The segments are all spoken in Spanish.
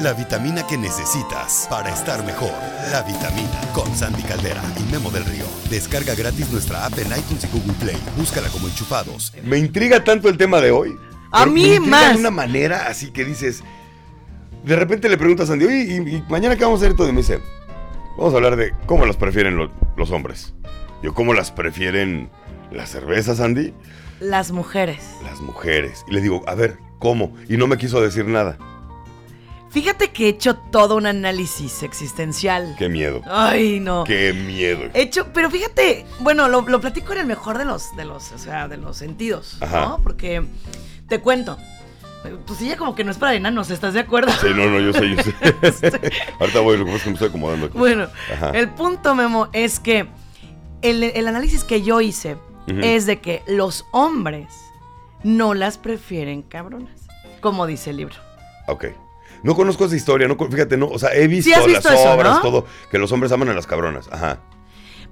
la vitamina que necesitas para estar mejor. La vitamina con Sandy Caldera y Memo del Río. Descarga gratis nuestra app en iTunes y Google Play. Búscala como enchufados. Me intriga tanto el tema de hoy. A mí me intriga más. De una manera así que dices. De repente le preguntas a Sandy, oye, ¿y, y mañana qué vamos a hacer todo? Y me dice, vamos a hablar de cómo las prefieren lo- los hombres. Yo, ¿cómo las prefieren las cervezas, Sandy? Las mujeres. Las mujeres. Y le digo, a ver, ¿cómo? Y no me quiso decir nada. Fíjate que he hecho todo un análisis existencial. Qué miedo. Ay, no. Qué miedo. He hecho, pero fíjate, bueno, lo, lo platico en el mejor de los, de los, o sea, de los sentidos, Ajá. ¿no? Porque te cuento. Pues ella como que no es para enanos, ¿estás de acuerdo? Sí, no, no, yo sé, yo sé. Ahorita voy, lo que pasa es que me estoy acomodando aquí. Bueno, Ajá. el punto, Memo, es que el, el análisis que yo hice es de que los hombres no las prefieren cabronas, como dice el libro. Ok. No conozco esa historia, no, fíjate, no, o sea, he visto, Sí has visto las eso, obras, ¿no? todo, que los hombres aman a las cabronas. Ajá.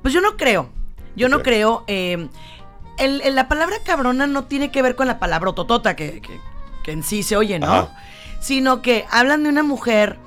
Pues yo no creo. Yo no creo. eh, el- el- la palabra cabrona no tiene que ver con la palabra totota que, que- que en sí se oye, ¿no? Ajá. Sino que hablan de una mujer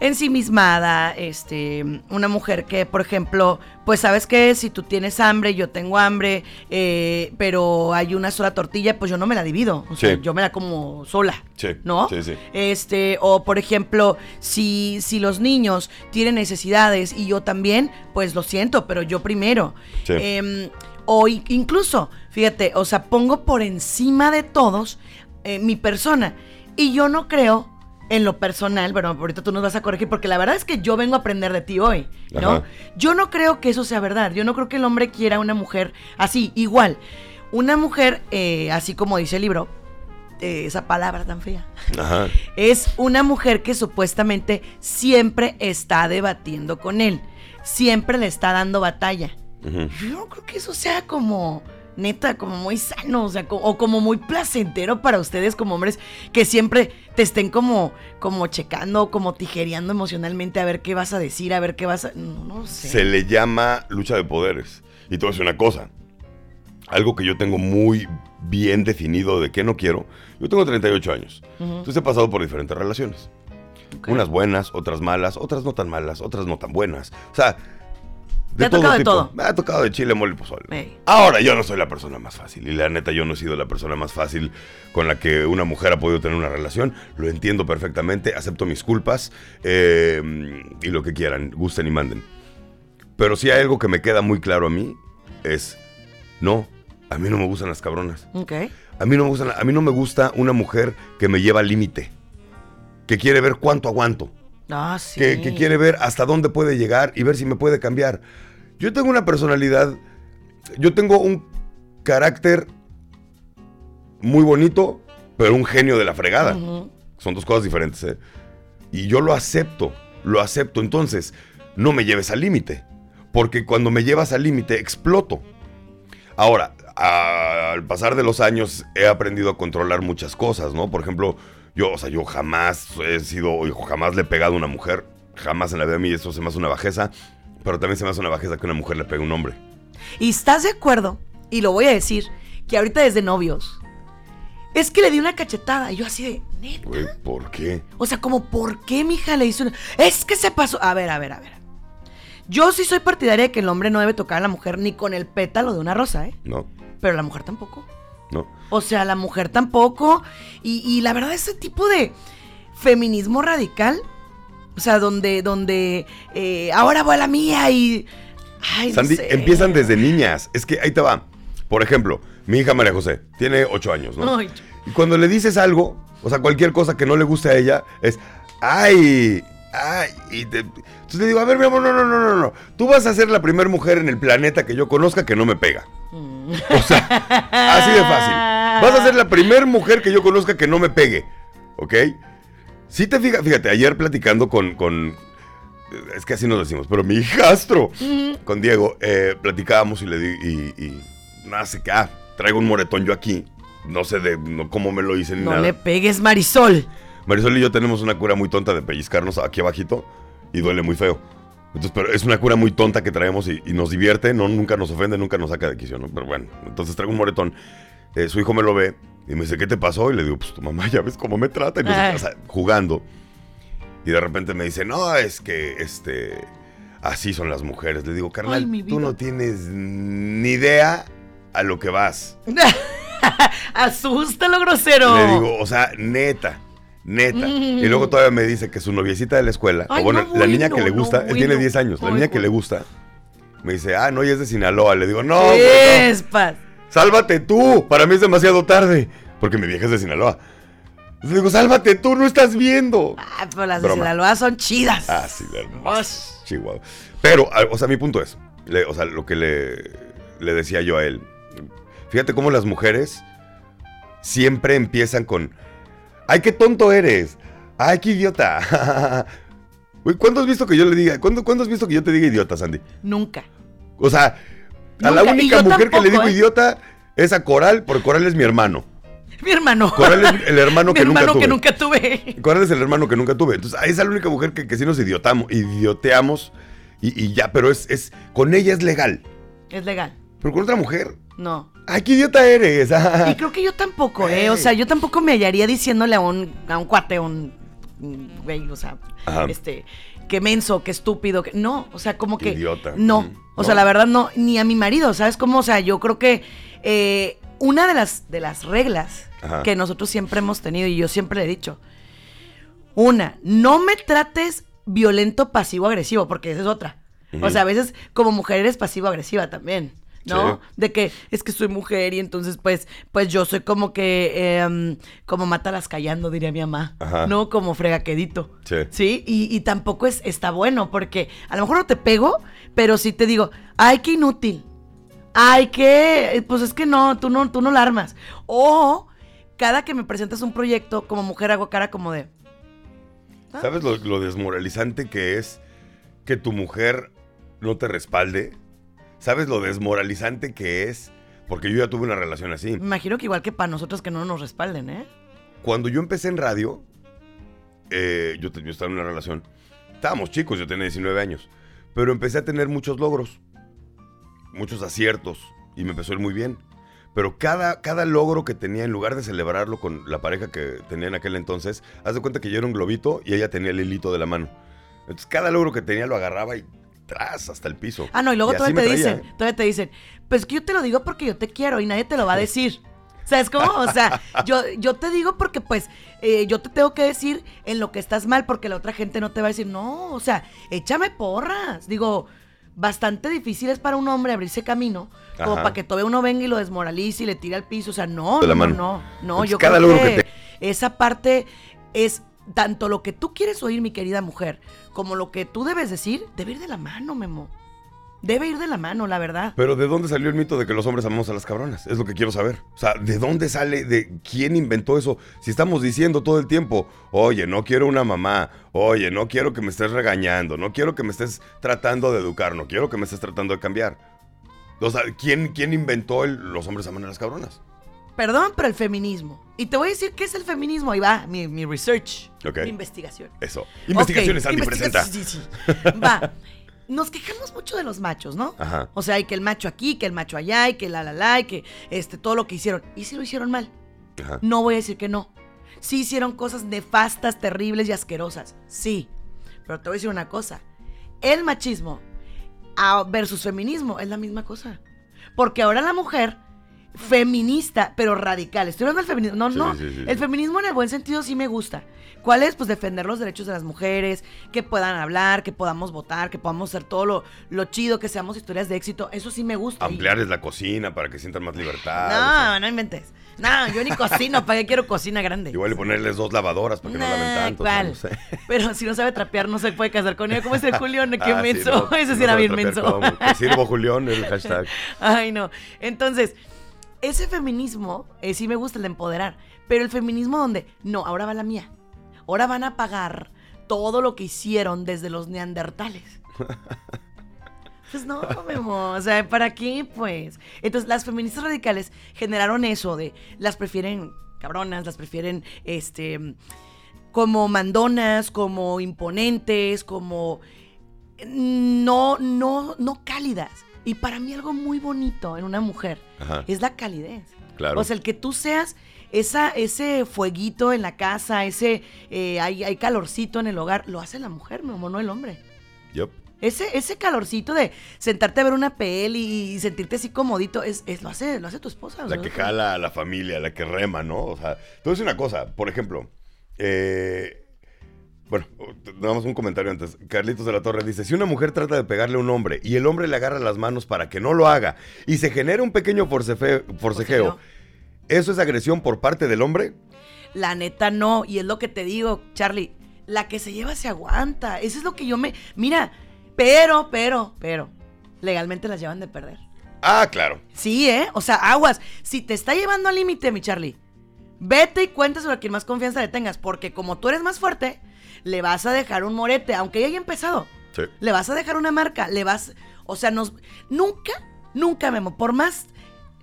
ensimismada, este, una mujer que, por ejemplo, pues sabes que si tú tienes hambre, yo tengo hambre, eh, pero hay una sola tortilla, pues yo no me la divido, o sea, yo me la como sola, Sí, ¿no? sí, sí. Este, o por ejemplo, si, si los niños tienen necesidades y yo también, pues lo siento, pero yo primero. Em, o incluso, fíjate, o sea, pongo por encima de todos eh, mi persona. Y yo no creo en lo personal, bueno, ahorita tú nos vas a corregir, porque la verdad es que yo vengo a aprender de ti hoy, ¿no? Ajá. Yo no creo que eso sea verdad. Yo no creo que el hombre quiera una mujer así, igual. Una mujer, eh, así como dice el libro, eh, esa palabra tan fea, Ajá. es una mujer que supuestamente siempre está debatiendo con él, siempre le está dando batalla. Yo no creo que eso sea como neta, como muy sano, o sea, co- o como muy placentero para ustedes como hombres que siempre te estén como, como checando, como tijereando emocionalmente a ver qué vas a decir, a ver qué vas a. No, no sé. Se le llama lucha de poderes. Y te voy a decir una cosa. Algo que yo tengo muy bien definido de qué no quiero. Yo tengo 38 años. Entonces he pasado por diferentes relaciones. Unas buenas, otras malas, otras no tan malas, otras no tan buenas. O sea, Te ha tocado de todo. Me ha tocado de chile, mole y pozole. Ey. Ahora, yo no soy la persona más fácil. Y la neta, yo no he sido la persona más fácil con la que una mujer ha podido tener una relación. Lo entiendo perfectamente, acepto mis culpas eh, y lo que quieran, gusten y manden. Pero si hay algo que me queda muy claro a mí, es, no, a mí no me gustan las cabronas. A mí no me, gustan, a mí no me gusta una mujer que me lleva al límite. Que quiere ver cuánto aguanto. Ah, sí. Que, que quiere ver hasta dónde puede llegar y ver si me puede cambiar. Yo tengo una personalidad, yo tengo un carácter muy bonito, pero un genio de la fregada. Son dos cosas diferentes, ¿eh? Y yo lo acepto, lo acepto. Entonces, no me lleves al límite. Porque cuando me llevas al límite, exploto. Ahora, a- al pasar de los años, he aprendido a controlar muchas cosas, ¿no? Por ejemplo, yo, o sea, yo jamás he sido, jamás le he pegado a una mujer. Jamás en la vida de mí, eso se me hace una bajeza. Pero también se me hace una bajeza que una mujer le pegue a un hombre. ¿Y estás de acuerdo? Y lo voy a decir, que ahorita desde novios. Es que le di una cachetada. Y yo así de, neta. Güey, ¿por qué? O sea, como, ¿por qué mi hija le hizo una.? Es que se pasó. A ver, a ver, a ver. Yo sí soy partidaria de que el hombre no debe tocar a la mujer ni con el pétalo de una rosa, ¿eh? No, Pero la mujer tampoco. O sea, la mujer tampoco. Y, y la verdad, ese tipo de feminismo radical. O sea, donde, donde eh, ahora voy a la mía y. Ay, no Sandy, sé. empiezan desde niñas. Es que ahí te va. Por ejemplo, mi hija María José tiene 8 años, ¿no? Ay, Y cuando le dices algo, o sea, cualquier cosa que no le guste a ella, es, ay, ay. Y te- entonces le digo, a ver, mi amor, no, no, no, no, no. Tú vas a ser la primera mujer en el planeta que yo conozca que no me pega. Mm. O sea, así de fácil. Vas a ser la primera mujer que yo conozca que no me pegue. ¿Ok? Si te fijas, fíjate, ayer platicando con, con- Es que así nos decimos, pero mi hijastro Ujú. con Diego, eh, platicábamos y le di, y, y no sé qué, ah, traigo un moretón yo aquí, no sé de no, cómo me lo hice ni No nada. le pegues, Marisol. Marisol y yo tenemos una cura muy tonta de pellizcarnos aquí abajito y duele muy feo. Entonces, pero es una cura muy tonta que traemos y, y nos divierte, no, nunca nos ofende, nunca nos saca de quicio, ¿no? Pero bueno, entonces traigo un moretón, eh, su hijo me lo ve y me dice, ¿qué te pasó? Y le digo, pues tu mamá ya ves cómo me trata, y o sea, jugando. Y de repente me dice, no, es que este. Así son las mujeres. Le digo, carnal, Ay, tú no tienes ni idea a lo que vas. Asústalo, grosero. Le digo, o sea, neta, neta. Mm. Y luego todavía me dice que su noviecita de la escuela, Ay, o bueno, no, la niña que le gusta, no, él tiene bueno. 10 años, la niña que le gusta, me dice, ah, no, ella es de Sinaloa. Le digo, no, no. Espas. sálvate tú, para mí es demasiado tarde, porque mi vieja es de Sinaloa. Le digo, sálvate tú, no estás viendo. Ah, pero las de Broma. Sinaloa son chidas. Ah, sí, de hermoso. Osh. Chihuahua. Pero, a- o sea, mi punto es, le- o sea, lo que le, le decía yo a él, fíjate cómo las mujeres siempre empiezan con, ay, qué tonto eres, ay, qué idiota. Güey, ¿cuándo has visto que yo le diga, ¿cuándo, cuándo has visto que yo te diga idiota, Sandy? Nunca. O sea, a la Nunca, única mujer que le digo ¿eh? idiota es a Coral, porque Coral es mi hermano. Mi hermano. Coral es el hermano que nunca hermano tuve. que nunca tuve. Coral es el hermano que nunca tuve. Entonces, esa es la única mujer que, que sí nos idiotamos, idioteamos y, y ya, pero es, es, con ella es legal. Es legal. Pero con otra mujer, No. ¡ay, qué idiota eres! Y creo que yo tampoco, ¿eh? O sea, yo tampoco me hallaría diciéndole a un, a un cuate, a un güey, o sea, Ajá. este, qué menso, qué estúpido, que no, o sea, como Qué que idiota. no, Mm, o sea, la verdad no, ni a mi marido, ¿sabes cómo? O sea, yo creo que eh, una de las de las reglas Ajá. que nosotros siempre hemos tenido y yo siempre le he dicho, una, no me trates violento pasivo agresivo, porque esa es otra. O sea, a veces como mujer eres pasivo agresiva también. ¿No? Sí. De que es que soy mujer y entonces pues, pues yo soy como que, em, como mátalas callando, diría mi mamá, Ajá. ¿no? Como fregaquedito. Sí. Sí, y, y tampoco es, está bueno porque a lo mejor no te pego, pero sí te digo, ay, qué inútil. Ay, qué, pues es que no, tú no, tú no la armas. O cada que me presentas un proyecto como mujer hago cara como de, "Ah, ¿Sabes lo, lo desmoralizante que es que tu mujer no te respalde? ¿Sabes lo desmoralizante que es? Porque yo ya tuve una relación así. imagino que igual que para nosotros que no nos respalden, ¿eh? Cuando yo empecé en radio, eh, yo, yo estaba en una relación. Estábamos chicos, yo tenía 19 años. Pero empecé a tener muchos logros, muchos aciertos, y me empezó a ir muy bien. Pero cada, cada logro que tenía, en lugar de celebrarlo con la pareja que tenía en aquel entonces, haz de cuenta que yo era un globito y ella tenía el hilito de la mano. Entonces cada logro que tenía lo agarraba y tras hasta el piso. Ah, no, y luego así todavía te traía, dicen, todavía te dicen, pues que yo te lo digo porque yo te quiero y nadie te lo va a decir. ¿Sabes cómo? O sea, yo, yo te digo porque pues eh, yo te tengo que decir en lo que estás mal porque la otra gente no te va a decir, no, o sea, échame porras. Digo, bastante difícil es para un hombre abrirse camino como Ajá. para que todavía uno venga y lo desmoralice y le tire al piso. O sea, no, no, no, no. Entonces, Yo cada creo que, que esa parte es tanto lo que tú quieres oír, mi querida mujer, como lo que tú debes decir, debe ir de la mano, Memo. Debe ir de la mano, la verdad. Pero ¿de dónde salió el mito de que los hombres amamos a las cabronas? Es lo que quiero saber. O sea, ¿de dónde sale? ¿De quién inventó eso? Si estamos diciendo todo el tiempo, oye, no quiero una mamá, oye, no quiero que me estés regañando, no quiero que me estés tratando de educar, no quiero que me estés tratando de cambiar. O sea, ¿quién, quién inventó el los hombres aman a las cabronas? Perdón, pero el feminismo. Y te voy a decir qué es el feminismo. Ahí va, mi, mi research. Ok. Mi investigación. Eso. Investigaciones Ok, Andy presenta. Sí, sí, sí. Va. Nos quejamos mucho de los machos, ¿no? Ajá. O sea, y que el macho aquí, que el macho allá, y que la la la, y que este, todo lo que hicieron. ¿Y si lo hicieron mal? Ajá. No voy a decir que no. Sí hicieron cosas nefastas, terribles y asquerosas. Sí. Pero te voy a decir una cosa. El machismo a- versus feminismo es la misma cosa. Porque ahora la mujer feminista, pero radical. Estoy hablando del feminismo. No, Sí, no. sí, sí, el feminismo en el buen sentido sí me gusta. ¿Cuál es? Pues defender los derechos de las mujeres, que puedan hablar, que podamos votar, que podamos hacer todo lo, lo chido, que seamos historias de éxito. Eso sí me gusta. Y- Ampliarles la cocina para que sientan más libertad. o sea, No, no inventes. No, yo ni cocino, ¿para qué quiero cocina grande? Igual y ponerles dos lavadoras para que no laven tanto. ¿cuál? no sé. Pero si no sabe trapear, no se puede casar con ella. ¿Cómo es el Julián? Qué Ah, menso. no, Ese no sí era sabe bien menso. Te sirvo, Julián, el hashtag. Ay, no. Entonces, ese feminismo, eh, sí me gusta el de empoderar. Pero el feminismo donde, no, ahora va la mía. Ahora van a pagar todo lo que hicieron desde los neandertales. Pues no, Memo, o sea, ¿para qué, pues? Entonces, las feministas radicales generaron eso de, las prefieren cabronas, las prefieren, este, como mandonas, como imponentes, como no, no, no cálidas. Y para mí algo muy bonito en una mujer Ajá. es la calidez. Claro. O sea, el que tú seas esa, ese fueguito en la casa, ese eh, hay, hay calorcito en el hogar, lo hace la mujer, mi amor, no el hombre. Yup. Ese, ese calorcito de sentarte a ver una peli y sentirte así comodito, es, es- lo, hace, lo hace tu esposa. La ¿no? que jala a la familia, la que rema, ¿no? O sea, decir una cosa, por ejemplo, eh, bueno, damos un comentario antes. Carlitos de la Torre dice, si una mujer trata de pegarle a un hombre y el hombre le agarra las manos para que no lo haga y se genera un pequeño Forcejeo. ¿eso es agresión por parte del hombre? La neta no, y es lo que te digo, Charlie, la que se lleva se aguanta. Eso es lo que yo me... Mira, pero, pero, pero, legalmente las llevan de perder. Ah, claro. Sí, ¿eh? O sea, aguas. Si te está llevando al límite, mi Charlie, vete y cuéntaselo a quien más confianza le tengas, porque como tú eres más fuerte, le vas a dejar un morete, aunque ya haya empezado. Sí. Le vas a dejar una marca, le vas... O sea, nos... Nunca, nunca, Memo, por más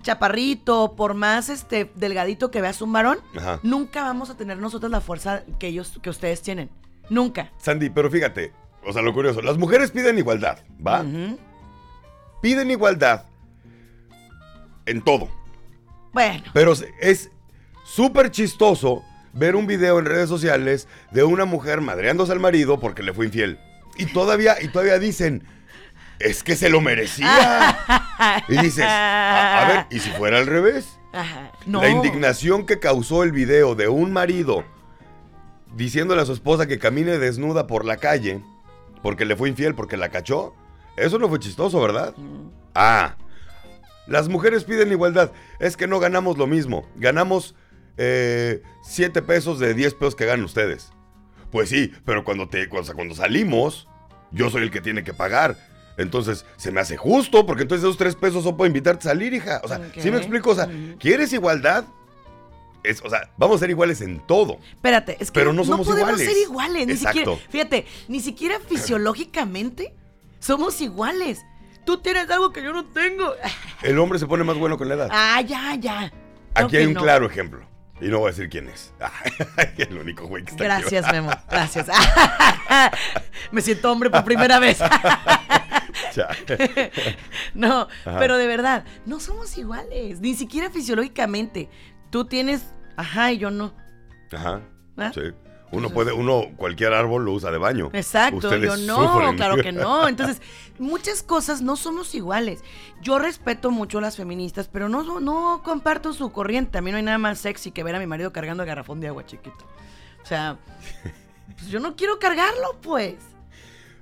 chaparrito, por más este delgadito que veas un varón, Ajá. nunca vamos a tener nosotros la fuerza que ellos, que ustedes tienen. Nunca. Sandy, pero fíjate, o sea, lo curioso, las mujeres piden igualdad, ¿va? Piden igualdad en todo. Bueno, Pero es súper chistoso ver un video en redes sociales de una mujer madreándose al marido porque le fue infiel. Y todavía, y todavía dicen, es que se lo merecía. Y dices, a, a ver, ¿y si fuera al revés? Ajá. No. La indignación que causó el video de un marido diciéndole a su esposa que camine desnuda por la calle porque le fue infiel, porque la cachó, eso no fue chistoso, ¿verdad? Ah, las mujeres piden igualdad. Es que no ganamos lo mismo. Ganamos 7 pesos de 10 pesos que ganan ustedes. Pues sí, pero cuando, te, cuando, cuando salimos, yo soy el que tiene que pagar. Entonces, se me hace justo, porque entonces esos 3 pesos son para invitarte a salir, hija. O sea, Ok. ¿sí me explico? O sea. ¿quieres igualdad? Es, o sea, vamos a ser iguales en todo. Espérate, es que Pero no somos podemos iguales. ser iguales, ni Exacto. siquiera, fíjate, ni siquiera fisiológicamente somos iguales. Tú tienes algo que yo no tengo. El hombre se pone más bueno con la edad. Ah, ya, ya. Aquí hay un no. claro ejemplo. Y no voy a decir quién es. el único güey que está aquí. Gracias, Memo. Gracias. Me siento hombre por primera vez. No, Ajá. pero de verdad, no somos iguales, ni siquiera fisiológicamente. Tú tienes, ajá, y yo no. Ajá. ¿Ah? Sí. Uno puede, uno, cualquier árbol lo usa de baño. Exacto, Ustedes yo no, sufren. claro que no. Entonces, muchas cosas no somos iguales. Yo respeto mucho a las feministas, pero no, no comparto su corriente. A mí no hay nada más sexy que ver a mi marido cargando el garrafón de agua chiquito. O sea, pues yo no quiero cargarlo, pues.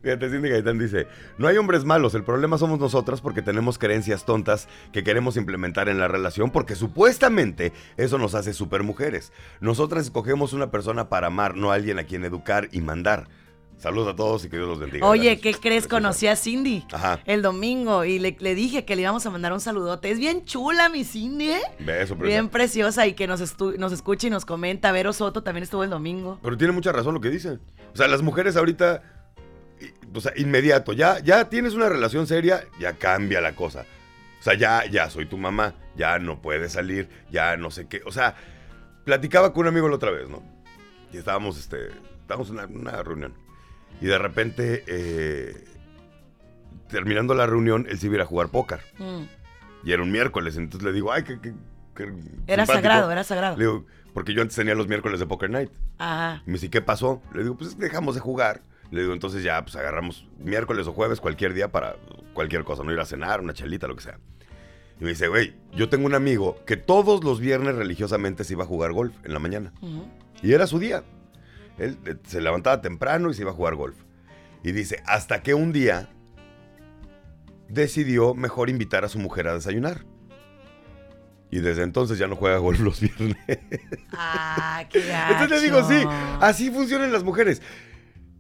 Fíjate, Cindy Gaitán dice, no hay hombres malos, el problema somos nosotras porque tenemos creencias tontas que queremos implementar en la relación porque supuestamente eso nos hace super mujeres. Nosotras escogemos una persona para amar, no a alguien a quien educar y mandar. Saludos a todos y que Dios los bendiga. Oye. ¿qué crees? Conocí a Cindy Ajá. el domingo y le, le dije que le íbamos a mandar un saludote. Es bien chula mi Cindy, ¿eh? Beso, preciosa. Bien preciosa y que nos, nos escucha y nos comenta. Vero Soto también estuvo el domingo. Pero tiene mucha razón lo que dice. O sea, las mujeres ahorita, o sea, inmediato, ya, ya tienes una relación seria, ya cambia la cosa. O sea, ya, ya soy tu mamá, ya no puedes salir, ya no sé qué. O sea, platicaba con un amigo la otra vez, ¿no? Y estábamos, este, estábamos en una, una reunión. Y de repente, eh, terminando la reunión, él se iba a ir a jugar póker. Mm. Y era un miércoles, entonces le digo, ay, qué, qué- qué Era simpático". sagrado, era sagrado. Le digo, porque yo antes tenía los miércoles de Poker Night. Ajá. Y me dice, ¿qué pasó? Le digo, pues dejamos de jugar. Le digo, entonces ya, pues agarramos miércoles o jueves, cualquier día para cualquier cosa, no ir a cenar, una chelita, lo que sea. Y me dice, güey, yo tengo un amigo que todos los viernes religiosamente se iba a jugar golf en la mañana. Y era su día. Él eh, se levantaba temprano y se iba a jugar golf. Y dice, hasta que un día decidió mejor invitar a su mujer a desayunar. Y desde entonces ya no juega golf los viernes. Ah, qué Entonces le digo, sí, gacho. así funcionan las mujeres.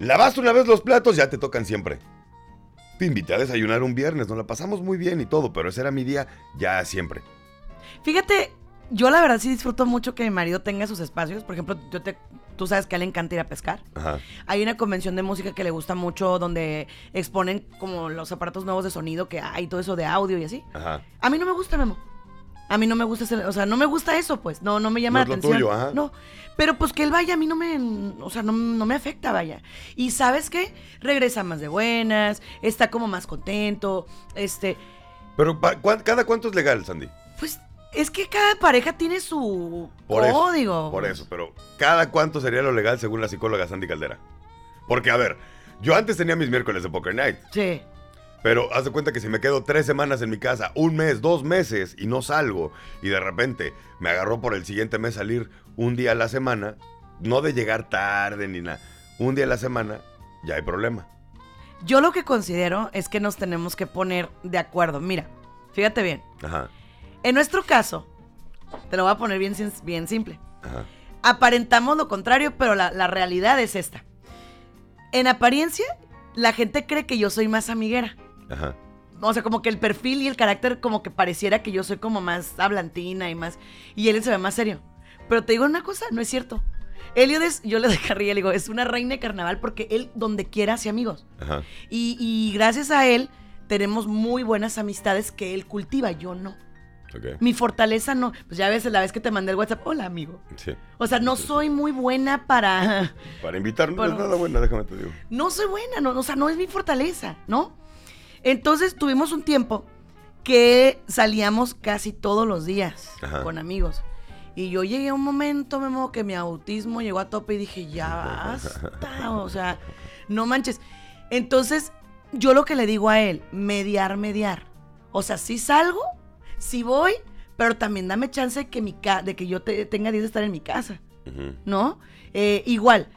Lavaste una vez los platos, ya te tocan siempre. Te invité a desayunar un viernes, nos la pasamos muy bien y todo, pero ese era mi día ya siempre. Fíjate, yo la verdad sí disfruto mucho que mi marido tenga sus espacios. Por ejemplo, yo te, tú sabes que a él le encanta ir a pescar. Ajá. Hay una convención de música que le gusta mucho donde exponen como los aparatos nuevos de sonido que hay, todo eso de audio y así. Ajá. A mí no me gusta, Memo. A mí no me gusta, o sea, no me gusta eso, pues. No, no me llama No es la lo atención. tuyo, ajá. No, pero pues que él vaya a mí no me, o sea, no, no me afecta, vaya. Y ¿sabes qué? Regresa más de buenas, está como más contento, este, Pero pa- ¿cuán- ¿cada cuánto es legal, Sandy? pues Es que cada pareja tiene su Por eso, código. Por eso, pero ¿cada cuánto sería lo legal según la psicóloga Sandy Caldera? Porque, a ver, yo antes tenía mis miércoles de Poker Night, Sí. Pero haz de cuenta que si me quedo tres semanas en mi casa, un mes, dos meses y no salgo, y de repente me agarró por el siguiente mes salir un día a la semana, no de llegar tarde ni nada, un día a la semana, ya hay problema. Yo lo que considero es que nos tenemos que poner de acuerdo. Mira, fíjate bien. Ajá, En nuestro caso, te lo voy a poner bien, bien simple. ajá, Aparentamos lo contrario, pero la, la realidad es esta. En apariencia, la gente cree que yo soy más amiguera. Ajá. O sea, como que el perfil y el carácter como que pareciera que yo soy como más hablantina y más... Y él se ve más serio. Pero te digo una cosa, no es cierto. Elliot es, yo le dejaría, le digo, es una reina de carnaval porque él donde quiera hace amigos. Ajá. Y, y gracias a él tenemos muy buenas amistades que él cultiva, yo no. Mi fortaleza no. Pues ya ves la vez que te mandé el WhatsApp, hola amigo. Sí. O sea, no soy muy buena para... Para invitar no Bueno. es nada bueno, déjame te digo. No soy buena, no, o sea, no es mi fortaleza, ¿no? Entonces tuvimos un tiempo que salíamos casi todos los días Ajá. con amigos. Y yo llegué a un momento, Memo, que mi autismo llegó a tope y dije, ya basta, o sea, no manches. Entonces, yo lo que le digo a él, mediar, mediar. O sea, sí salgo, sí voy, pero también dame chance de que, mi ca- de que yo te- tenga días de estar en mi casa. ¿no? Eh, igual,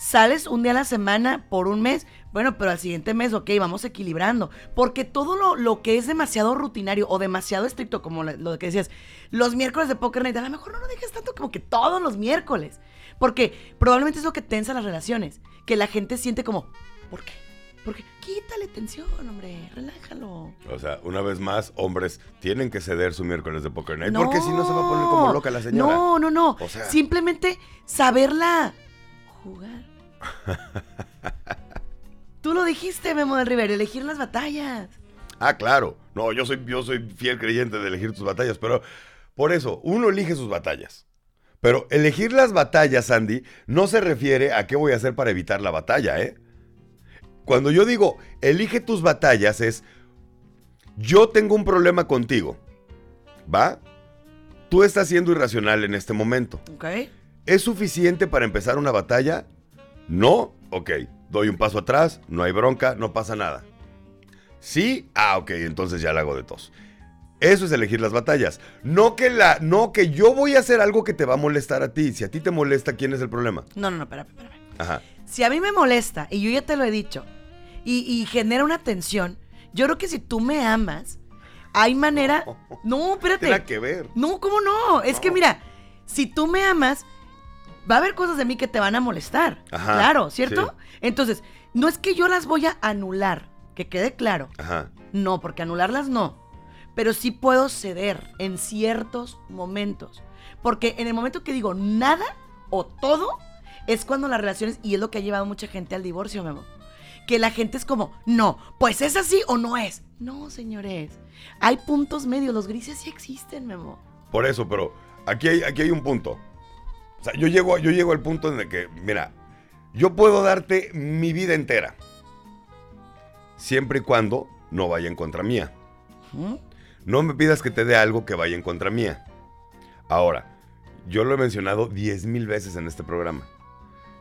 sales un día a la semana por un mes, bueno, pero al siguiente mes, ok, vamos equilibrando. Porque todo lo, lo que es demasiado rutinario o demasiado estricto, como lo, que decías, los miércoles de Poker Night, a lo mejor no lo dejes tanto como que todos los miércoles. Porque probablemente es lo que tensa las relaciones, que la gente siente como, ¿por qué? Porque quítale tensión, hombre, relájalo. O sea, una vez más, hombres tienen que ceder su miércoles de Poker Night, porque si no se va a poner como loca la señora. No, no, no. O sea- Simplemente saberla jugar. Tú lo dijiste, Memo del Rivero, elegir las batallas. Ah, claro. No, yo soy, yo soy fiel creyente de elegir tus batallas, pero por eso, uno elige sus batallas. Pero elegir las batallas, Andy, no se refiere a qué voy a hacer para evitar la batalla, ¿eh? Cuando yo digo, elige tus batallas, es, yo tengo un problema contigo, ¿va? Tú estás siendo irracional en este momento. ¿Ok? ¿Es suficiente para empezar una batalla? No, ok. Doy un paso atrás, no hay bronca, no pasa nada. Sí, ah, ok, entonces ya la hago de tos. Eso es elegir las batallas. No que la, no que yo voy a hacer algo que te va a molestar a ti. Si a ti te molesta, ¿quién es el problema? No, no, no, espérame, espérame. Ajá. Si a mí me molesta, y yo ya te lo he dicho, y, y genera una tensión, yo creo que si tú me amas, hay manera... No, espérate. Tiene que ver. No, ¿cómo no? Es que mira, si tú me amas, va a haber cosas de mí que te van a molestar. Ajá, claro, ¿cierto? sí. Entonces, no es que yo las voy a anular, que quede claro. Ajá. No, porque anularlas no. Pero sí puedo ceder en ciertos momentos. Porque en el momento que digo nada o todo, es cuando las relaciones, y es lo que ha llevado mucha gente al divorcio, Memo. Que la gente es como, no, pues es así o no es. No, señores. Hay puntos medios, los grises sí existen, Memo. Por eso, pero aquí hay, aquí hay un punto. O sea, yo llego, yo llego al punto en el que, mira, yo puedo darte mi vida entera. Siempre y cuando no vaya en contra mía. No me pidas que te dé algo que vaya en contra mía. Ahora, yo lo he mencionado diez mil veces en este programa.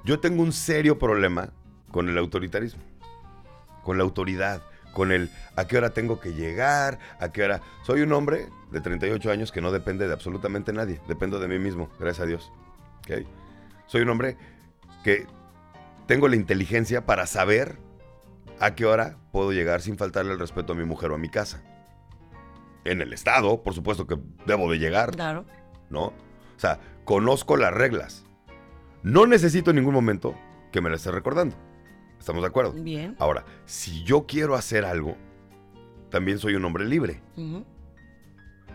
Yo tengo un serio problema con el autoritarismo, con la autoridad, con el a qué hora tengo que llegar, a qué hora... Soy un hombre de 38 años que no depende de absolutamente nadie, dependo de mí mismo, gracias a Dios. Soy un hombre que tengo la inteligencia para saber a qué hora puedo llegar sin faltarle el respeto a mi mujer o a mi casa. En el estado, por supuesto que debo de llegar, Claro. ¿no? O sea, conozco las reglas. No necesito en ningún momento que me las esté recordando. ¿Estamos de acuerdo? Bien. Ahora, si yo quiero hacer algo, también soy un hombre libre.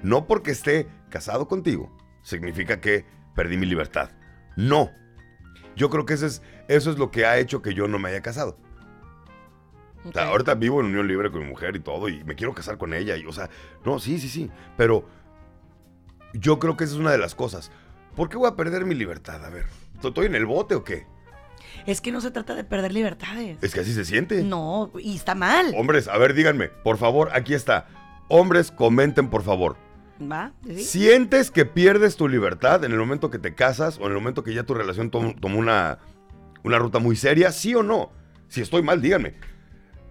No porque esté casado contigo, significa que perdí mi libertad. No. Yo creo que eso es, eso es lo que ha hecho que yo no me haya casado. O sea, ahorita vivo en unión libre con mi mujer y todo, y me quiero casar con ella. Y, o sea, no, sí, sí, sí. Pero yo creo que esa es una de las cosas. ¿Por qué voy a perder mi libertad? A ver, ¿estoy en el bote o qué? Es que no se trata de perder libertades. Es que así se siente. No, y está mal. Hombres, a ver, díganme, por favor, aquí está. Hombres, comenten, por favor. ¿Va? ¿Sí? ¿Sientes que pierdes tu libertad en el momento que te casas o en el momento que ya tu relación tom- tomó una, una ruta muy seria? ¿Sí o no? Si estoy mal, díganme.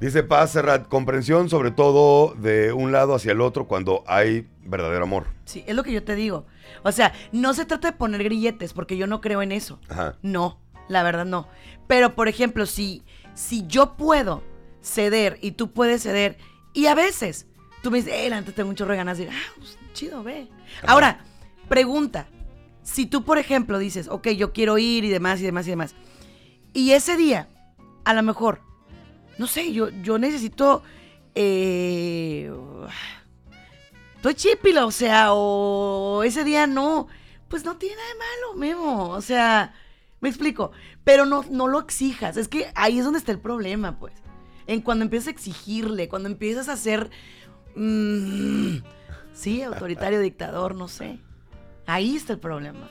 Dice Paz Serrat, comprensión sobre todo de un lado hacia el otro cuando hay verdadero amor. Sí, es lo que yo te digo. O sea, no se trata de poner grilletes, porque yo no creo en eso. Ajá. No, la verdad no. Pero, por ejemplo, si, si yo puedo ceder y tú puedes ceder, y a veces tú me dices, eh, antes tengo un chorro de ganas de ir, ah, pues, chido, ve. Ajá. Ahora, pregunta, si tú, por ejemplo, dices, ok, yo quiero ir y demás y demás y demás, y ese día, a lo mejor, no sé, yo, yo necesito, eh, estoy chipila, o sea, o ese día no, pues no tiene nada de malo, Memo, o sea, me explico, pero no, no lo exijas, es que ahí es donde está el problema, pues, en cuando empiezas a exigirle, cuando empiezas a ser, mm, sí, autoritario, dictador, no sé, ahí está el problema.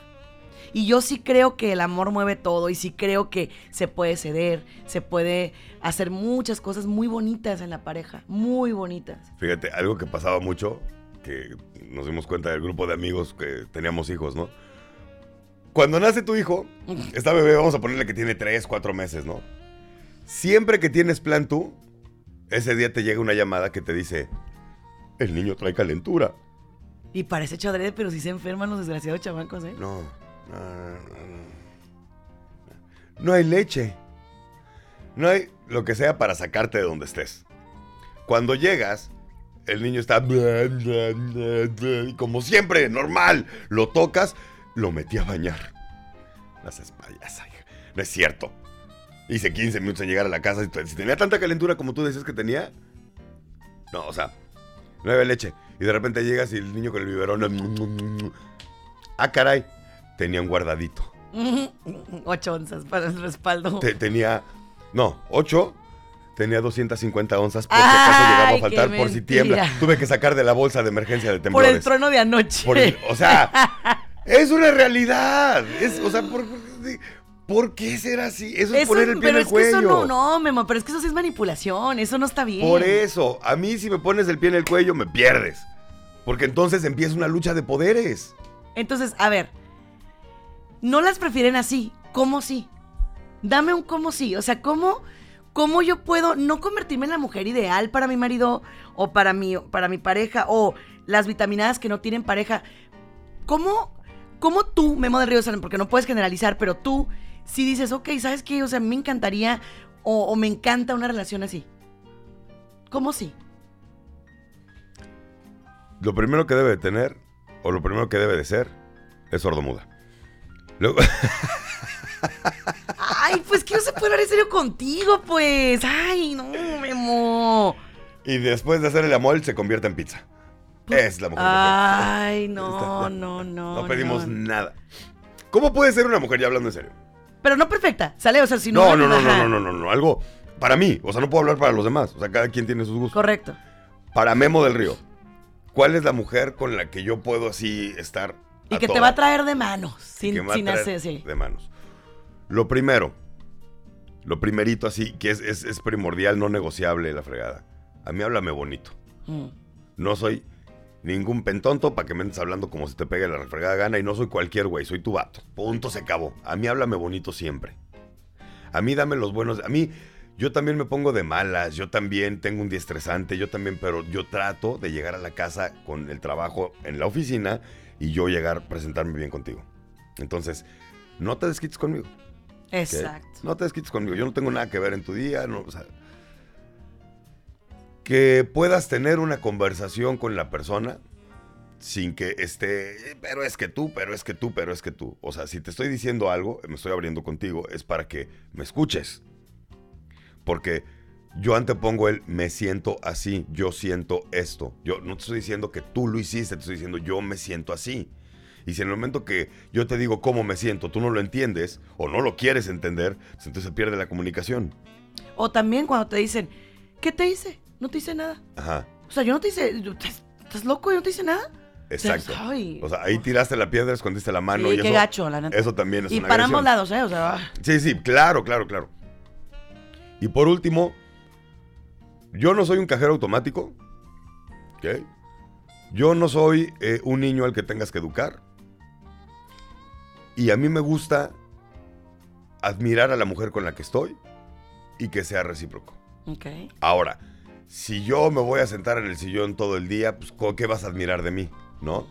Y yo sí creo que el amor mueve todo y sí creo que se puede ceder, se puede hacer muchas cosas muy bonitas en la pareja, muy bonitas. Fíjate, algo que pasaba mucho, que nos dimos cuenta del grupo de amigos que teníamos hijos, ¿no? Cuando nace tu hijo, esta bebé, vamos a ponerle que tiene 3, 4 meses, ¿no? Siempre que tienes plan tú, ese día te llega una llamada que te dice, el niño trae calentura. Y parece chadrede, pero sí se enferman los desgraciados chamacos, ¿eh? No, no, no, no. No hay leche. No hay lo que sea para sacarte de donde estés. Cuando llegas, el niño está... y Como siempre, normal. Lo tocas, lo metí a bañar. Payasa, hija. No es cierto. Hice 15 minutos en llegar a la casa. Si tenía tanta calentura como tú decías que tenía... No, o sea, no había leche. Y de repente llegas y el niño con el biberón... Ah, caray. Tenía un guardadito. Ocho onzas para el respaldo. Te- tenía, no, 8. Tenía 250 onzas por si acaso llegaba a faltar por si tiembla. Tuve que sacar de la bolsa de emergencia de Por temblores. el trono de anoche. Por el- o sea, es una realidad. Es, o sea, ¿por, por qué será así? Eso es Eso- poner el pie pero en el es que eso cuello. no, no, Memo, pero es que eso sí es manipulación, eso no está bien. Por eso, a mí si me pones el pie en el cuello me pierdes. Porque entonces empieza una lucha de poderes. Entonces, a ver, no las prefieren así, ¿cómo sí? Dame un cómo sí, o sea, ¿cómo, cómo yo puedo no convertirme en la mujer ideal para mi marido o para mi, para mi pareja o las vitaminadas que no tienen pareja? ¿Cómo, cómo tú, Memo del Río Salem, porque no puedes generalizar, pero tú si dices, ok, ¿sabes qué? O sea, me encantaría o, o me encanta una relación así. ¿Cómo sí? Lo primero que debe de tener, o lo primero que debe de ser, es sordomuda. Luego, Ay, pues que no se puede hablar en serio contigo, pues. Ay, no, Memo. y después de hacer el amor, se convierte en pizza. Es la mujer perfecta. Ay, no, no, no. No pedimos no. nada. ¿Cómo puede ser una mujer ya hablando en serio? Pero no perfecta, ¿sale? O sea, si no. No, no, no, no, no, no, no. Algo para mí. O sea, no puedo hablar para los demás. O sea, cada quien tiene sus gustos. Correcto. Para Memo del Río, ¿cuál es la mujer con la que yo puedo así estar? Y que te va a traer de manos. Sin, sin hacer, sí. De manos. Lo primero, lo primerito así, que es, es, es primordial, no negociable, la fregada. A mí háblame bonito. Mm. No soy ningún pentonto para que me andes hablando como si te pegue la refregada gana y no soy cualquier güey, soy tu vato. Punto, se acabó. A mí háblame bonito siempre. A mí dame los buenos. A mí, yo también me pongo de malas, yo también tengo un día estresante, yo también, pero yo trato de llegar a la casa con el trabajo en la oficina y yo llegar, presentarme bien contigo. Entonces, no te desquites conmigo. Exacto. No te desquites conmigo. Yo no tengo nada que ver en tu día. No, o sea, que puedas tener una conversación con la persona sin que esté, pero es que tú, pero es que tú, pero es que tú. O sea, si te estoy diciendo algo, me estoy abriendo contigo, es para que me escuches. Porque yo antepongo el me siento así, yo siento esto. Yo no te estoy diciendo que tú lo hiciste, te estoy diciendo yo me siento así. Y si en el momento que yo te digo cómo me siento, tú no lo entiendes o no lo quieres entender, entonces se pierde la comunicación. O también cuando te dicen, ¿qué te hice? No te hice nada. Ajá, O sea, yo no te hice. ¿Estás, estás loco? Yo no te hice nada. exacto. ay. O sea, ahí tiraste la piedra, escondiste la mano Sí, y qué eso, gacho, la neta. eso también es y una para ambos lados, ¿eh? O sea, ah. Sí, sí, claro, claro, claro. Y por último, yo no soy un cajero automático. ¿Ok? Yo no soy eh, un niño al que tengas que educar. Y a mí me gusta admirar a la mujer con la que estoy y que sea recíproco. Ok. Ahora, si yo me voy a sentar en el sillón todo el día, pues ¿co- ¿qué vas a admirar de mí? ¿No?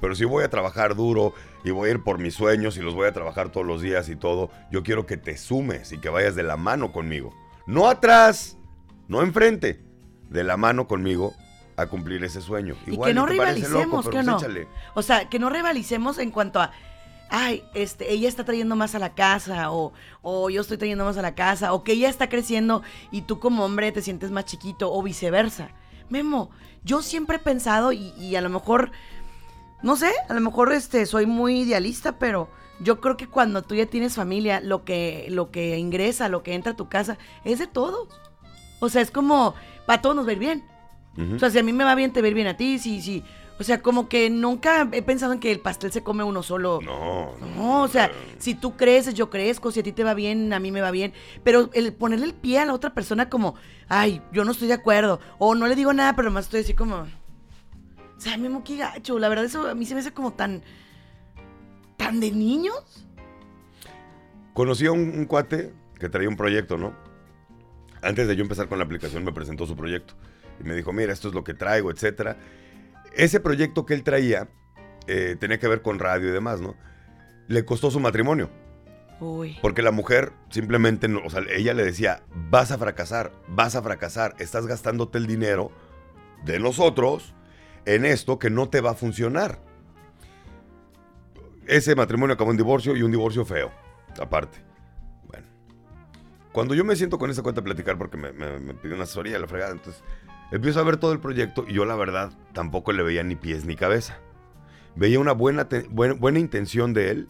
Pero si voy a trabajar duro y voy a ir por mis sueños y los voy a trabajar todos los días y todo, yo quiero que te sumes y que vayas de la mano conmigo. No atrás, no enfrente, de la mano conmigo a cumplir ese sueño. Y Igual que no loco, rivalicemos, pero ¿que pues no? échale. O sea, que no rivalicemos en cuanto a, ay, este, ella está trayendo más a la casa, o, o yo estoy trayendo más a la casa, o que ella está creciendo y tú como hombre te sientes más chiquito, o viceversa. Memo, yo siempre he pensado, y, y a lo mejor, no sé, a lo mejor este, soy muy idealista, pero yo creo que cuando tú ya tienes familia, lo que, lo que ingresa, lo que entra a tu casa, es de todos. O sea, es como, para todos nos ir bien. O sea, si a mí me va bien, te ir bien a ti, sí, sí. O sea, como que nunca he pensado en que el pastel se come uno solo. no, no. O sea, si tú creces, yo crezco, si a ti te va bien, a mí me va bien. Pero el ponerle el pie a la otra persona como, ay, yo no estoy de acuerdo. O no le digo nada, pero nomás estoy así como. O sea, Memo, qué gacho. La verdad, eso a mí se me hace como tan. tan de niños. Conocí a un, un cuate que traía un proyecto, ¿no? Antes de yo empezar con la aplicación me presentó su proyecto y me dijo, mira, esto es lo que traigo, etcétera. Ese proyecto que él traía eh, tenía que ver con radio y demás, ¿no? Le costó su matrimonio, Uy. porque la mujer simplemente, no, o sea, ella le decía, vas a fracasar, vas a fracasar, estás gastándote el dinero de nosotros en esto que no te va a funcionar. Ese matrimonio acabó en divorcio y un divorcio feo, aparte. Bueno. Cuando yo me siento con esa cuenta a platicar porque me, me, me pidió una asesoría, la fregada, entonces empiezo a ver todo el proyecto y yo la verdad tampoco le veía ni pies ni cabeza. Veía una buena, buena, buena intención de él,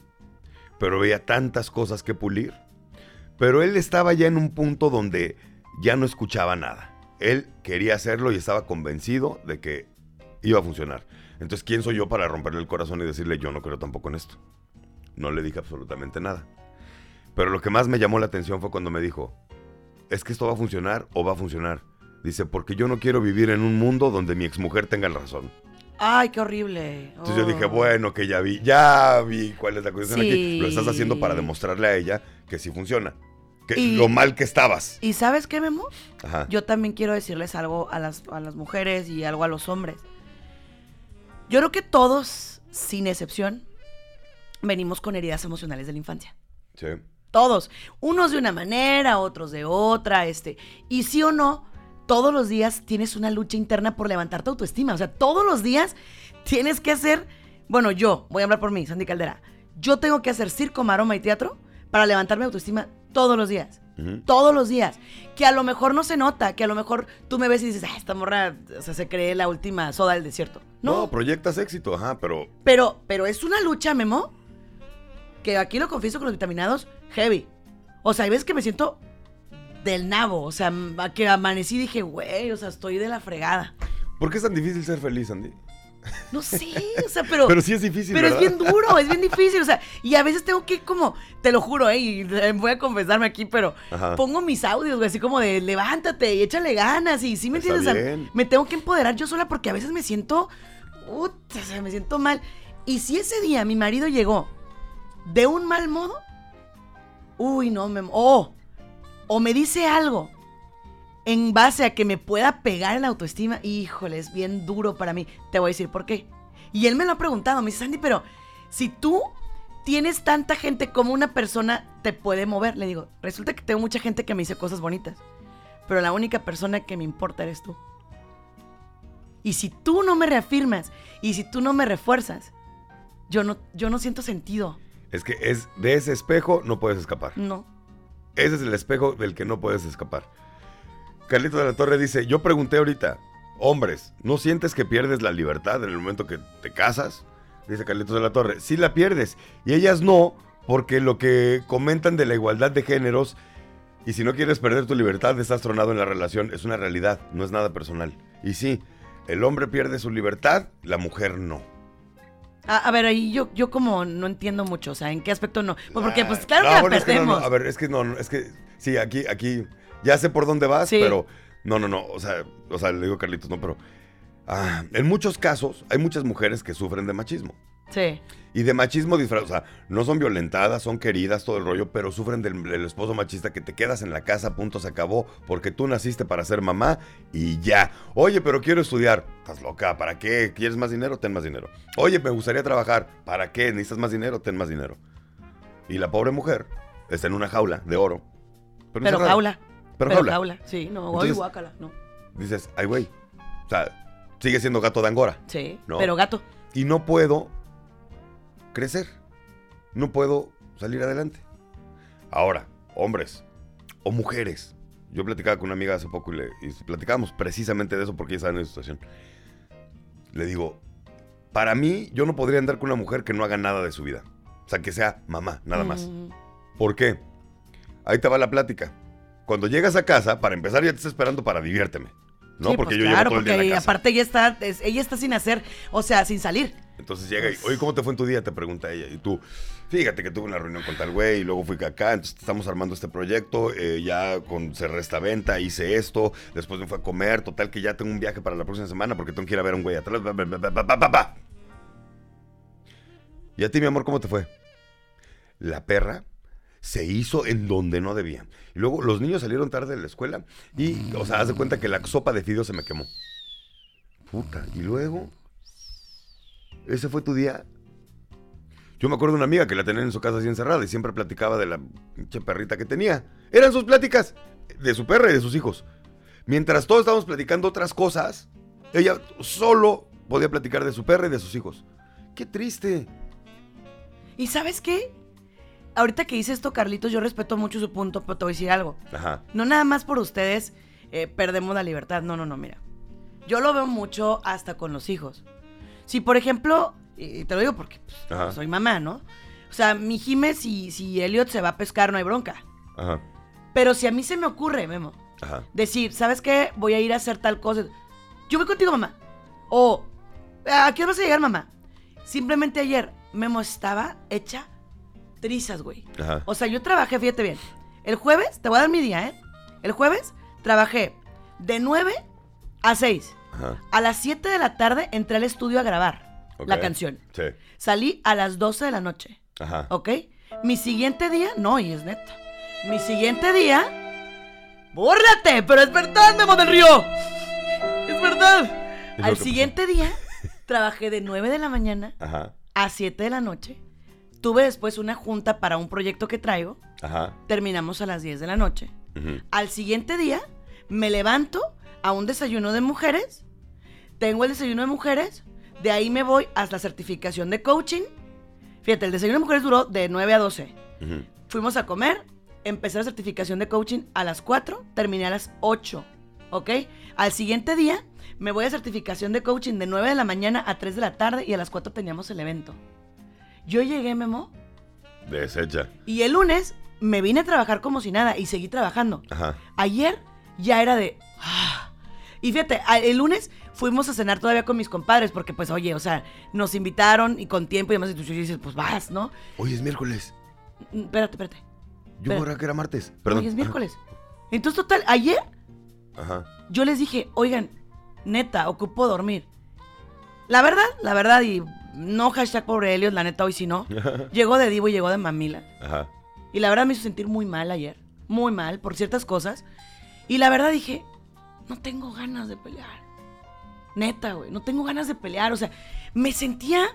pero veía tantas cosas que pulir. Pero él estaba ya en un punto donde ya no escuchaba nada. Él quería hacerlo y estaba convencido de que iba a funcionar. Entonces, ¿quién soy yo para romperle el corazón y decirle yo no creo tampoco en esto? No le dije absolutamente nada. Pero lo que más me llamó la atención fue cuando me dijo, ¿es que esto va a funcionar o va a funcionar? Dice, porque yo no quiero vivir en un mundo donde mi exmujer tenga la razón. Ay, qué horrible. Entonces yo dije, Oh. bueno, que ya vi, ya vi cuál es la cuestión aquí. Lo estás haciendo para demostrarle a ella que sí funciona. Que Y- lo mal que estabas. ¿Y sabes qué, Memo? Ajá. Yo también quiero decirles algo a las, a las mujeres y algo a los hombres. Yo creo que todos, sin excepción, venimos con heridas emocionales de la infancia. Sí. Todos. Unos de una manera, otros de otra, este. Y sí o no, todos los días tienes una lucha interna por levantar tu autoestima. O sea, todos los días tienes que hacer. Bueno, yo, voy a hablar por mí, Sandy Caldera. Yo tengo que hacer circo, maroma y teatro para levantar mi autoestima todos los días. Todos los días. Que a lo mejor no se nota, que a lo mejor tú me ves y dices, ah, esta morra o sea, se cree la última soda del desierto. No, No, proyectas éxito, ajá, pero pero, pero es una lucha, Memo, que aquí lo confieso con los vitaminados, heavy. O sea, hay veces que me siento del nabo. O sea, que amanecí y dije, güey, o sea, estoy de la fregada. ¿por qué es tan difícil ser feliz, Andy? No sé, o sea, pero... Pero sí es difícil, Pero es bien duro, es bien difícil, o sea, y a veces tengo que como, te lo juro, eh, y eh, voy a confesarme aquí, pero Ajá. pongo mis audios, güey, así como de levántate y échale ganas, y sí me entiendes, O sea, me tengo que empoderar yo sola porque a veces me siento, ut, o sea, me siento mal. Y si ese día mi marido llegó de un mal modo, uy, no, me, oh, o me dice algo en base a que me pueda pegar en la autoestima, híjole, es bien duro para mí. Te voy a decir por qué. Y él me lo ha preguntado, me dice, Sandy, pero si tú tienes tanta gente como una persona te puede mover, le digo, resulta que tengo mucha gente que me dice cosas bonitas, pero la única persona que me importa eres tú. Y si tú no me reafirmas y si tú no me refuerzas, yo no, yo no siento sentido. Es que es de ese espejo no puedes escapar. No. Ese es el espejo del que no puedes escapar. Carlito de la Torre dice, yo pregunté ahorita, hombres, ¿no sientes que pierdes la libertad en el momento que te casas? Dice Carlitos de la Torre, sí la pierdes. Y ellas no, porque lo que comentan de la igualdad de géneros, y si no quieres perder tu libertad, estás tronado en la relación, es una realidad, no es nada personal. Y sí, el hombre pierde su libertad, la mujer no. A, a ver, ahí yo, yo como no entiendo mucho, o sea, ¿en qué aspecto no? Pues porque, pues claro No, que la bueno, es que no, perdemos. no, a ver, es que no, no, es que sí, aquí, aquí, ya sé por dónde vas, Sí. pero no, no, no, o sea, o sea, le digo Carlitos, no, pero ah, en muchos casos hay muchas mujeres que sufren de machismo. Sí. Y de machismo disfrazado, o sea, no son violentadas, son queridas, todo el rollo, pero sufren del, del esposo machista que te quedas en la casa, punto, se acabó, porque tú naciste para ser mamá y ya. Oye, pero quiero estudiar. Estás loca, ¿para qué? ¿Quieres más dinero? Ten más dinero. Oye, me gustaría trabajar. ¿Para qué? ¿Necesitas más dinero? Ten más dinero. Y la pobre mujer está en una jaula de oro. Pero jaula. Pero, Pero jaula. jaula. Sí, no, Entonces- guácala, no. Dices, ay, güey. O sea, sigue siendo gato de Angora. Sí, No. pero gato. y no puedo crecer. No puedo salir adelante. Ahora, hombres o mujeres. Yo platicaba con una amiga hace poco y, le, y platicábamos precisamente de eso porque ella estaba en esa situación. Le digo, para mí yo no podría andar con una mujer que no haga nada de su vida. O sea, que sea mamá, nada más. Mm, ¿Por qué? Ahí te va la plática. Cuando llegas a casa, para empezar ya te está esperando para diviérteme. ¿No? sí, porque pues yo claro, llevo todo el día en porque la casa. aparte ella está, es- ella está sin hacer, o sea, sin salir. Entonces llega y, Pues- oye, ¿cómo te fue en tu día? Te pregunta ella. Y tú, fíjate que tuve una reunión con tal güey y luego fui acá, entonces estamos armando este proyecto, eh, ya con cerré esta venta, hice esto, después me fui a comer, total que ya tengo un viaje para la próxima semana porque tengo que ir a ver a un güey atrás. ¿Y a ti, mi amor, cómo te fue? La perra se hizo en donde no debía. Y luego los niños salieron tarde de la escuela y, o sea, haz de cuenta que la sopa de fideo se me quemó. Puta, y luego... ¿Ese fue tu día? Yo me acuerdo de una amiga que la tenía en su casa así encerrada y siempre platicaba de la pinche perrita que tenía. Eran sus pláticas de su perra y de sus hijos. Mientras todos estábamos platicando otras cosas, ella solo podía platicar de su perra y de sus hijos. Qué triste. ¿Y sabes qué? Ahorita que dice esto, Carlitos, yo respeto mucho su punto, pero te voy a decir algo. Ajá. No nada más por ustedes eh, perdemos la libertad. No, no, no, mira. Yo lo veo mucho hasta con los hijos. Si, por ejemplo, y te lo digo porque pues, soy mamá, ¿no? O sea, mi Jime, si, si Elliot se va a pescar, no hay bronca. Ajá. Pero si a mí se me ocurre, Memo, Ajá. decir, ¿sabes qué? Voy a ir a hacer tal cosa. Yo voy contigo, mamá. O, ¿a qué hora vas a llegar, mamá? Simplemente ayer, Memo estaba hecha trizas, güey. Ajá. O sea, yo trabajé, fíjate bien. El jueves, te voy a dar mi día, ¿eh? El jueves trabajé de 9 a 6. Ajá. A las 7 de la tarde entré al estudio a grabar la canción. Sí. Salí a las 12 de la noche, Ajá. ¿ok? Mi siguiente día, no, y es neta. Mi siguiente día, ¡búrlate! Pero es verdad, Memo del Río. Es verdad. Es Al pasó. siguiente día, trabajé de 9 de la mañana Ajá. a 7 de la noche. Tuve después una junta para un proyecto que traigo. Ajá. Terminamos a las 10 de la noche. Al siguiente día, me levanto a un desayuno de mujeres. Tengo el desayuno de mujeres. De ahí me voy a la certificación de coaching. Fíjate, el desayuno de mujeres duró de 9 a 12. Ujú. Fuimos a comer. Empecé la certificación de coaching a las 4. Terminé a las 8. ¿Ok? Al siguiente día, me voy a certificación de coaching de 9 de la mañana a 3 de la tarde. Y a las 4 teníamos el evento. Yo llegué, Memo. Deshecha. Y el lunes me vine a trabajar como si nada y seguí trabajando. Ajá. Ayer ya era de... ah. Y fíjate, el lunes fuimos a cenar todavía con mis compadres porque pues oye, o sea, nos invitaron y con tiempo y demás y tú dices, pues vas, ¿no? Hoy es miércoles. Mm, Espérate, espérate. Yo juraba que era martes. Perdón. Hoy es miércoles. Entonces, total, ayer Ajá. yo les dije, oigan, neta, ocupo dormir. La verdad, la verdad, y no hashtag pobre Helios, la neta, hoy sí no. Llegó de divo y llegó de mamila. Ajá. Y la verdad me hizo sentir muy mal ayer. Muy mal por ciertas cosas. Y la verdad dije, no tengo ganas de pelear. Neta, güey, no tengo ganas de pelear. O sea, me sentía...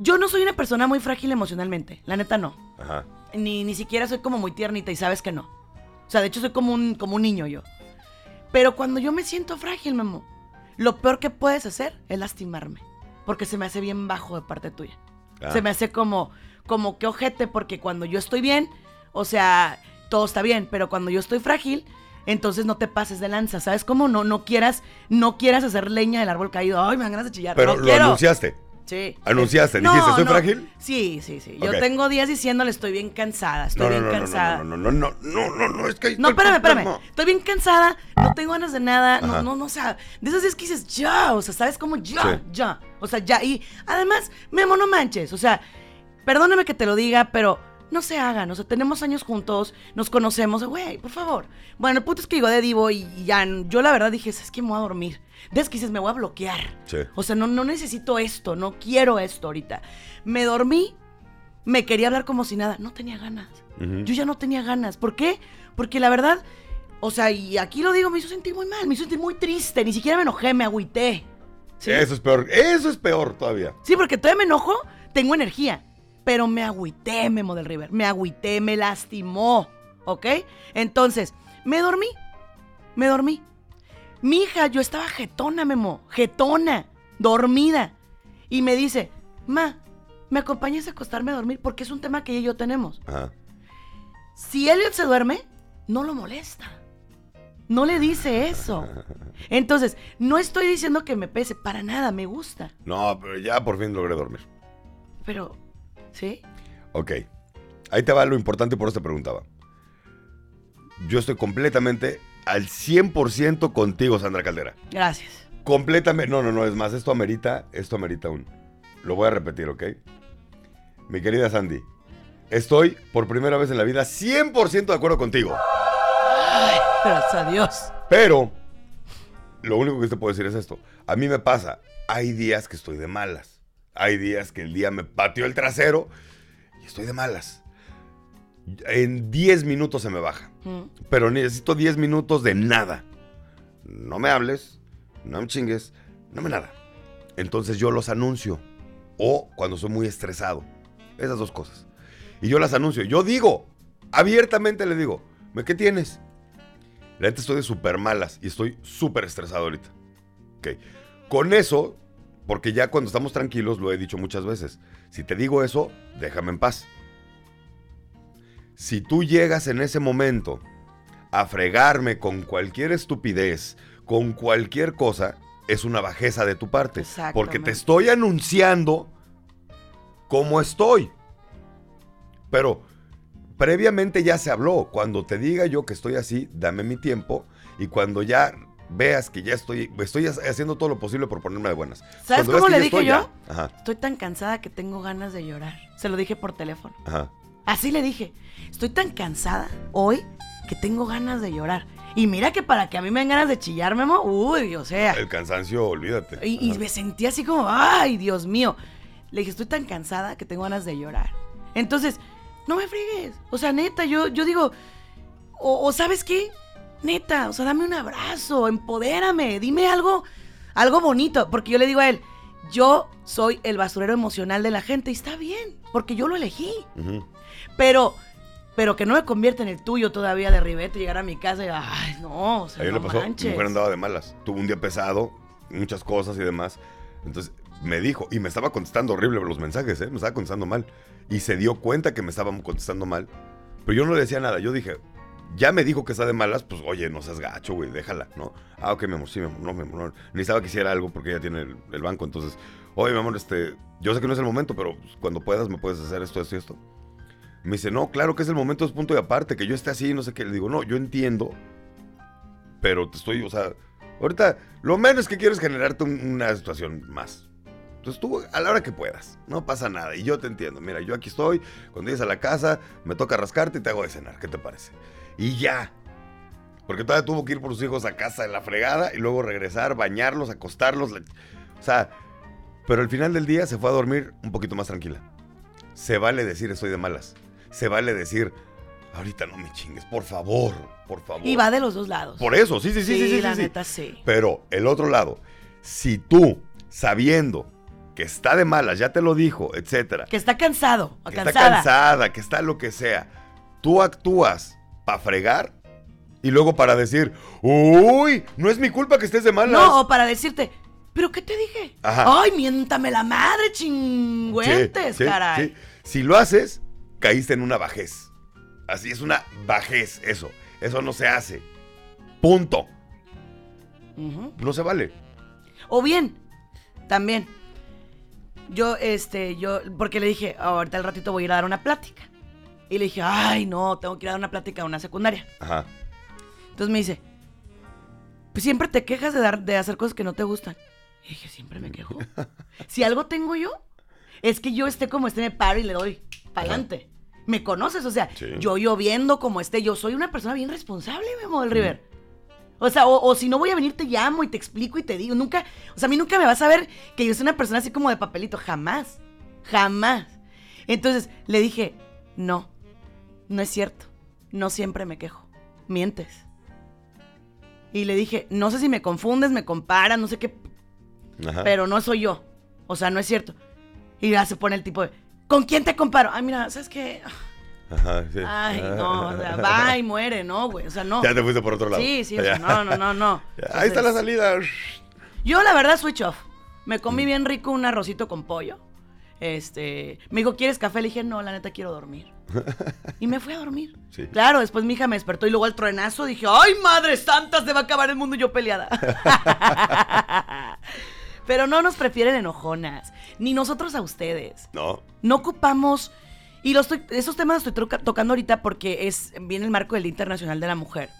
Yo no soy una persona muy frágil emocionalmente. La neta no. Ajá. Ni, ni siquiera soy como muy tiernita y sabes que no. O sea, de hecho soy como un, como un niño yo. Pero cuando yo me siento frágil, Memo, lo peor que puedes hacer es lastimarme porque se me hace bien bajo de parte tuya. Ah. Se me hace como, como que ojete, porque cuando yo estoy bien, o sea, todo está bien, pero cuando yo estoy frágil, entonces no te pases de lanza, ¿sabes cómo? No, no quieras, no quieras hacer leña del árbol caído. Ay, me dan ganas de chillar. Pero no lo quiero. anunciaste. Sí. ¿Anunciaste? No, ¿Dijiste, estoy no. frágil? Sí, sí, sí. Okay. Yo tengo días diciéndole, estoy bien cansada, estoy no, bien cansada. No, no, no, no, no, no, es que. No, espérame, espérame. Estoy bien cansada, no tengo ganas de nada, Ajá. no, no, no, o sea, de esas veces que dices, ya, o sea, ¿sabes cómo? Ya, sí. ya. O sea, ya. Y además, Memo, no manches. O sea, perdóname que te lo diga, pero no se hagan. O sea, tenemos años juntos, nos conocemos, güey, por favor. Bueno, el punto es que llegó de Divo y, ya, yo la verdad dije, es que me voy a dormir. Ves que dices, me voy a bloquear. Sí. O sea, no, no necesito esto, no quiero esto ahorita. Me dormí, me quería hablar como si nada, no tenía ganas. Yo ya no tenía ganas. ¿Por qué? Porque la verdad, o sea, y aquí lo digo, me hizo sentir muy mal, me hizo sentir muy triste, ni siquiera me enojé, me agüité. ¿Sí? Eso es peor. Eso es peor todavía. Sí, porque todavía me enojo, tengo energía. Pero me agüité, Memo del River. Me agüité, me lastimó. ¿Ok? Entonces, me dormí. Me dormí. Mi hija, yo estaba jetona, Memo. Jetona. Dormida. Y me dice, Ma, ¿me acompañas a acostarme a dormir? Porque es un tema que ella y yo tenemos. Ajá. Si Elliot se duerme, no lo molesta. No le dice eso. Entonces, no estoy diciendo que me pese, para nada, me gusta. No, pero ya por fin logré dormir. Pero, ¿sí? Ok. Ahí te va lo importante y por eso te preguntaba. Yo estoy completamente al 100% contigo, Sandra Caldera. Gracias. Completamente. No, no, no, es más, esto amerita, esto amerita un. Lo voy a repetir, ¿ok? Mi querida Sandy, estoy por primera vez en la vida 100% de acuerdo contigo. Ay, gracias a Dios. Pero, lo único que te puedo decir es esto. A mí me pasa, hay días que estoy de malas. Hay días que el día me pateó el trasero y estoy de malas. En 10 minutos se me baja. Mm. Pero necesito 10 minutos de nada. No me hables, no me chingues, no me nada. Entonces yo los anuncio. O cuando soy muy estresado. Esas dos cosas. Y yo las anuncio. Yo digo, abiertamente le digo, ¿me qué tienes? La neta estoy de súper malas y estoy súper estresado ahorita. Ok. Con eso, porque ya cuando estamos tranquilos, lo he dicho muchas veces. Si te digo eso, déjame en paz. Si tú llegas en ese momento a fregarme con cualquier estupidez, con cualquier cosa, es una bajeza de tu parte. Porque te estoy anunciando cómo estoy. Pero previamente ya se habló. Cuando te diga yo que estoy así, dame mi tiempo. Y cuando ya veas que ya estoy, estoy haciendo todo lo posible por ponerme de buenas. ¿Sabes Cuando cómo le dije yo? estoy, ya- Ajá, Estoy tan cansada que tengo ganas de llorar. Se lo dije por teléfono. ajá. Así le dije. Estoy tan cansada hoy que tengo ganas de llorar. Y mira que para que a mí me den ganas de chillar, Memo, uy, o sea. El cansancio, olvídate. Y, y me sentí así como, ay, Dios mío. Le dije, estoy tan cansada que tengo ganas de llorar. Entonces, no me friegues. O sea, neta, yo, yo digo, o, o ¿sabes qué? Neta, o sea, dame un abrazo, empodérame, dime algo, algo bonito. Porque yo le digo a él, yo soy el basurero emocional de la gente y está bien, porque yo lo elegí. Pero, pero que no me convierta en el tuyo todavía de ribete, llegar a mi casa y, ay, no, o sea, Ayer no le pasó, mi mujer andaba de malas. Tuvo un día pesado, muchas cosas y demás. Entonces me dijo, y me estaba contestando horrible los mensajes, ¿eh? me estaba contestando mal. Y se dio cuenta que me estaban contestando mal. Pero yo no le decía nada. Yo dije, ya me dijo que está de malas, pues oye, no seas gacho, güey, déjala, ¿no? Ah, ok, mi amor, sí, mi amor, no, mi amor, no. Necesitaba que hiciera algo porque ella tiene el, banco. Entonces, oye, mi amor, este, yo sé que no es el momento, pero cuando puedas me puedes hacer esto, esto y esto. Me dice, no, claro que es el momento, es punto y aparte, que yo esté así, no sé qué. Le digo, no, yo entiendo, pero te estoy, o sea, ahorita lo menos que quiero es generarte un- una situación más. Entonces tú, a la hora que puedas, no pasa nada. Y yo te entiendo. Mira, yo aquí estoy, cuando llegues a la casa, me toca rascarte y te hago de cenar. ¿Qué te parece? Y ya. Porque todavía tuvo que ir por sus hijos a casa de la fregada y luego regresar, bañarlos, acostarlos. la- O sea, pero al final del día se fue a dormir un poquito más tranquila. Se vale decir estoy de malas. Se vale decir, ahorita no me chingues, por favor, por favor. Y va de los dos lados. Por eso, sí, sí, sí, sí, sí. la sí, sí. neta, sí. Pero el otro lado, si tú, sabiendo que está de malas, ya te lo dijo, etcétera, Que está cansado o que cansada. está cansada, que está lo que sea, tú actúas para fregar y luego para decir, uy, no es mi culpa que estés de malas. No, o para decirte, ¿pero qué te dije? Ajá. Ay, miéntame la madre, chingüentes, Sí, sí, caray. sí. Si lo haces, caíste en una bajez. Así es una bajez, eso. Eso no se hace. Punto. No se vale. O bien, también, yo, este, yo, porque le dije, ahorita al ratito voy a ir a dar una plática. Y le dije, ay, no, tengo que ir a dar una plática a una secundaria. Ajá. Entonces me dice, pues siempre te quejas de, dar, de hacer cosas que no te gustan. Y dije, siempre me quejo. si algo tengo yo, es que yo esté como esté, me paro y le doy para adelante. Me conoces, o sea, Sí. yo lloviendo como esté, yo soy una persona bien responsable, Memo del River. O sea, o, o si no voy a venir, te llamo y te explico y te digo. Nunca, o sea, a mí nunca me vas a ver que yo soy una persona así como de papelito. Jamás. Jamás. Entonces le dije, no, no es cierto. No siempre me quejo. Mientes. Y le dije, no sé si me confundes, me comparas, no sé qué, Ajá. pero no soy yo. O sea, no es cierto. Y ya se pone el tipo de, ¿con quién te comparo? Ay, mira, ¿sabes qué? Ajá, sí. Ay, no, o sea, va y muere, ¿no, güey? O sea, no. Ya te fuiste por otro lado. Sí, sí, sea, no, no, no, no. Ahí está la salida. Yo, la verdad, switch off. Me comí bien rico un arrocito con pollo. Este, me dijo, ¿quieres café? Le dije, no, la neta quiero dormir. Y me fui a dormir. Sí. Claro, después mi hija me despertó y luego al truenazo dije, ¡ay, madre santa! Se va a acabar el mundo y yo peleada. Pero no nos prefieren enojonas, ni nosotros a ustedes. No. No ocupamos. Y esos temas los estoy tocando ahorita porque viene el marco del Día Internacional de la Mujer.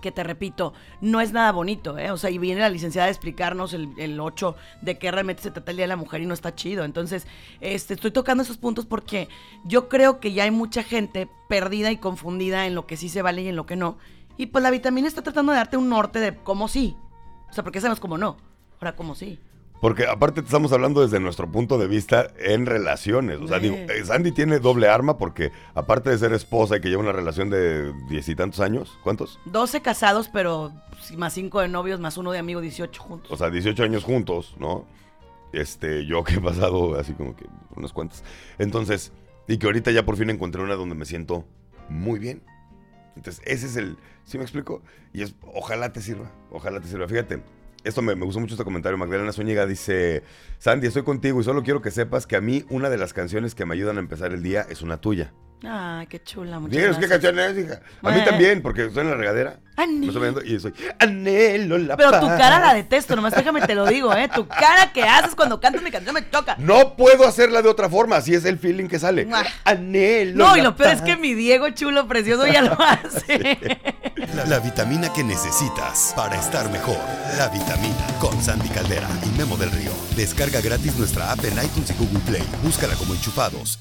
Que te repito, no es nada bonito, ¿eh? O sea, y viene la licenciada a explicarnos el, el 8 de qué realmente se trata el Día de la Mujer y no está chido. Entonces, este, estoy tocando esos puntos porque yo creo que ya hay mucha gente perdida y confundida en lo que sí se vale y en lo que no. Y pues la vitamina está tratando de darte un norte de cómo sí. O sea, porque sabemos cómo no. Ahora, cómo sí. Porque aparte te estamos hablando desde nuestro punto de vista en relaciones. O sea, digo, eh, Sandy tiene doble arma porque aparte de ser esposa y que lleva una relación de diez y tantos años, ¿cuántos? 12 casados, pero más 5 de novios, más uno de amigo, 18 juntos. O sea, 18 años juntos, ¿no? Este, yo que he pasado así como que unas cuantas. Entonces, y que ahorita ya por fin encontré una donde me siento muy bien. Entonces, ese es el, ¿sí me explico? Y es, ojalá te sirva, ojalá te sirva. Fíjate, esto me, me gustó mucho este comentario. Magdalena Zúñiga dice, Sandy, estoy contigo y solo quiero que sepas que a mí una de las canciones que me ayudan a empezar el día es una tuya. Ay, qué chula, muchas Díganos qué canción es, hija. A mí también, porque estoy en la regadera. Ani- Me estoy viendo y soy, anhelo la Pero tu paz". cara la detesto, nomás déjame te lo digo, ¿eh? Tu cara que haces cuando cantas mi canción me choca. No puedo hacerla de otra forma, así es el feeling que sale. Anhelo. No, y lo peor es que mi Diego chulo precioso ya lo hace. La, la vitamina que necesitas para estar mejor. La vitamina con Sandy Caldera y Memo del Río. Descarga gratis nuestra app en iTunes y Google Play. Búscala como enchufados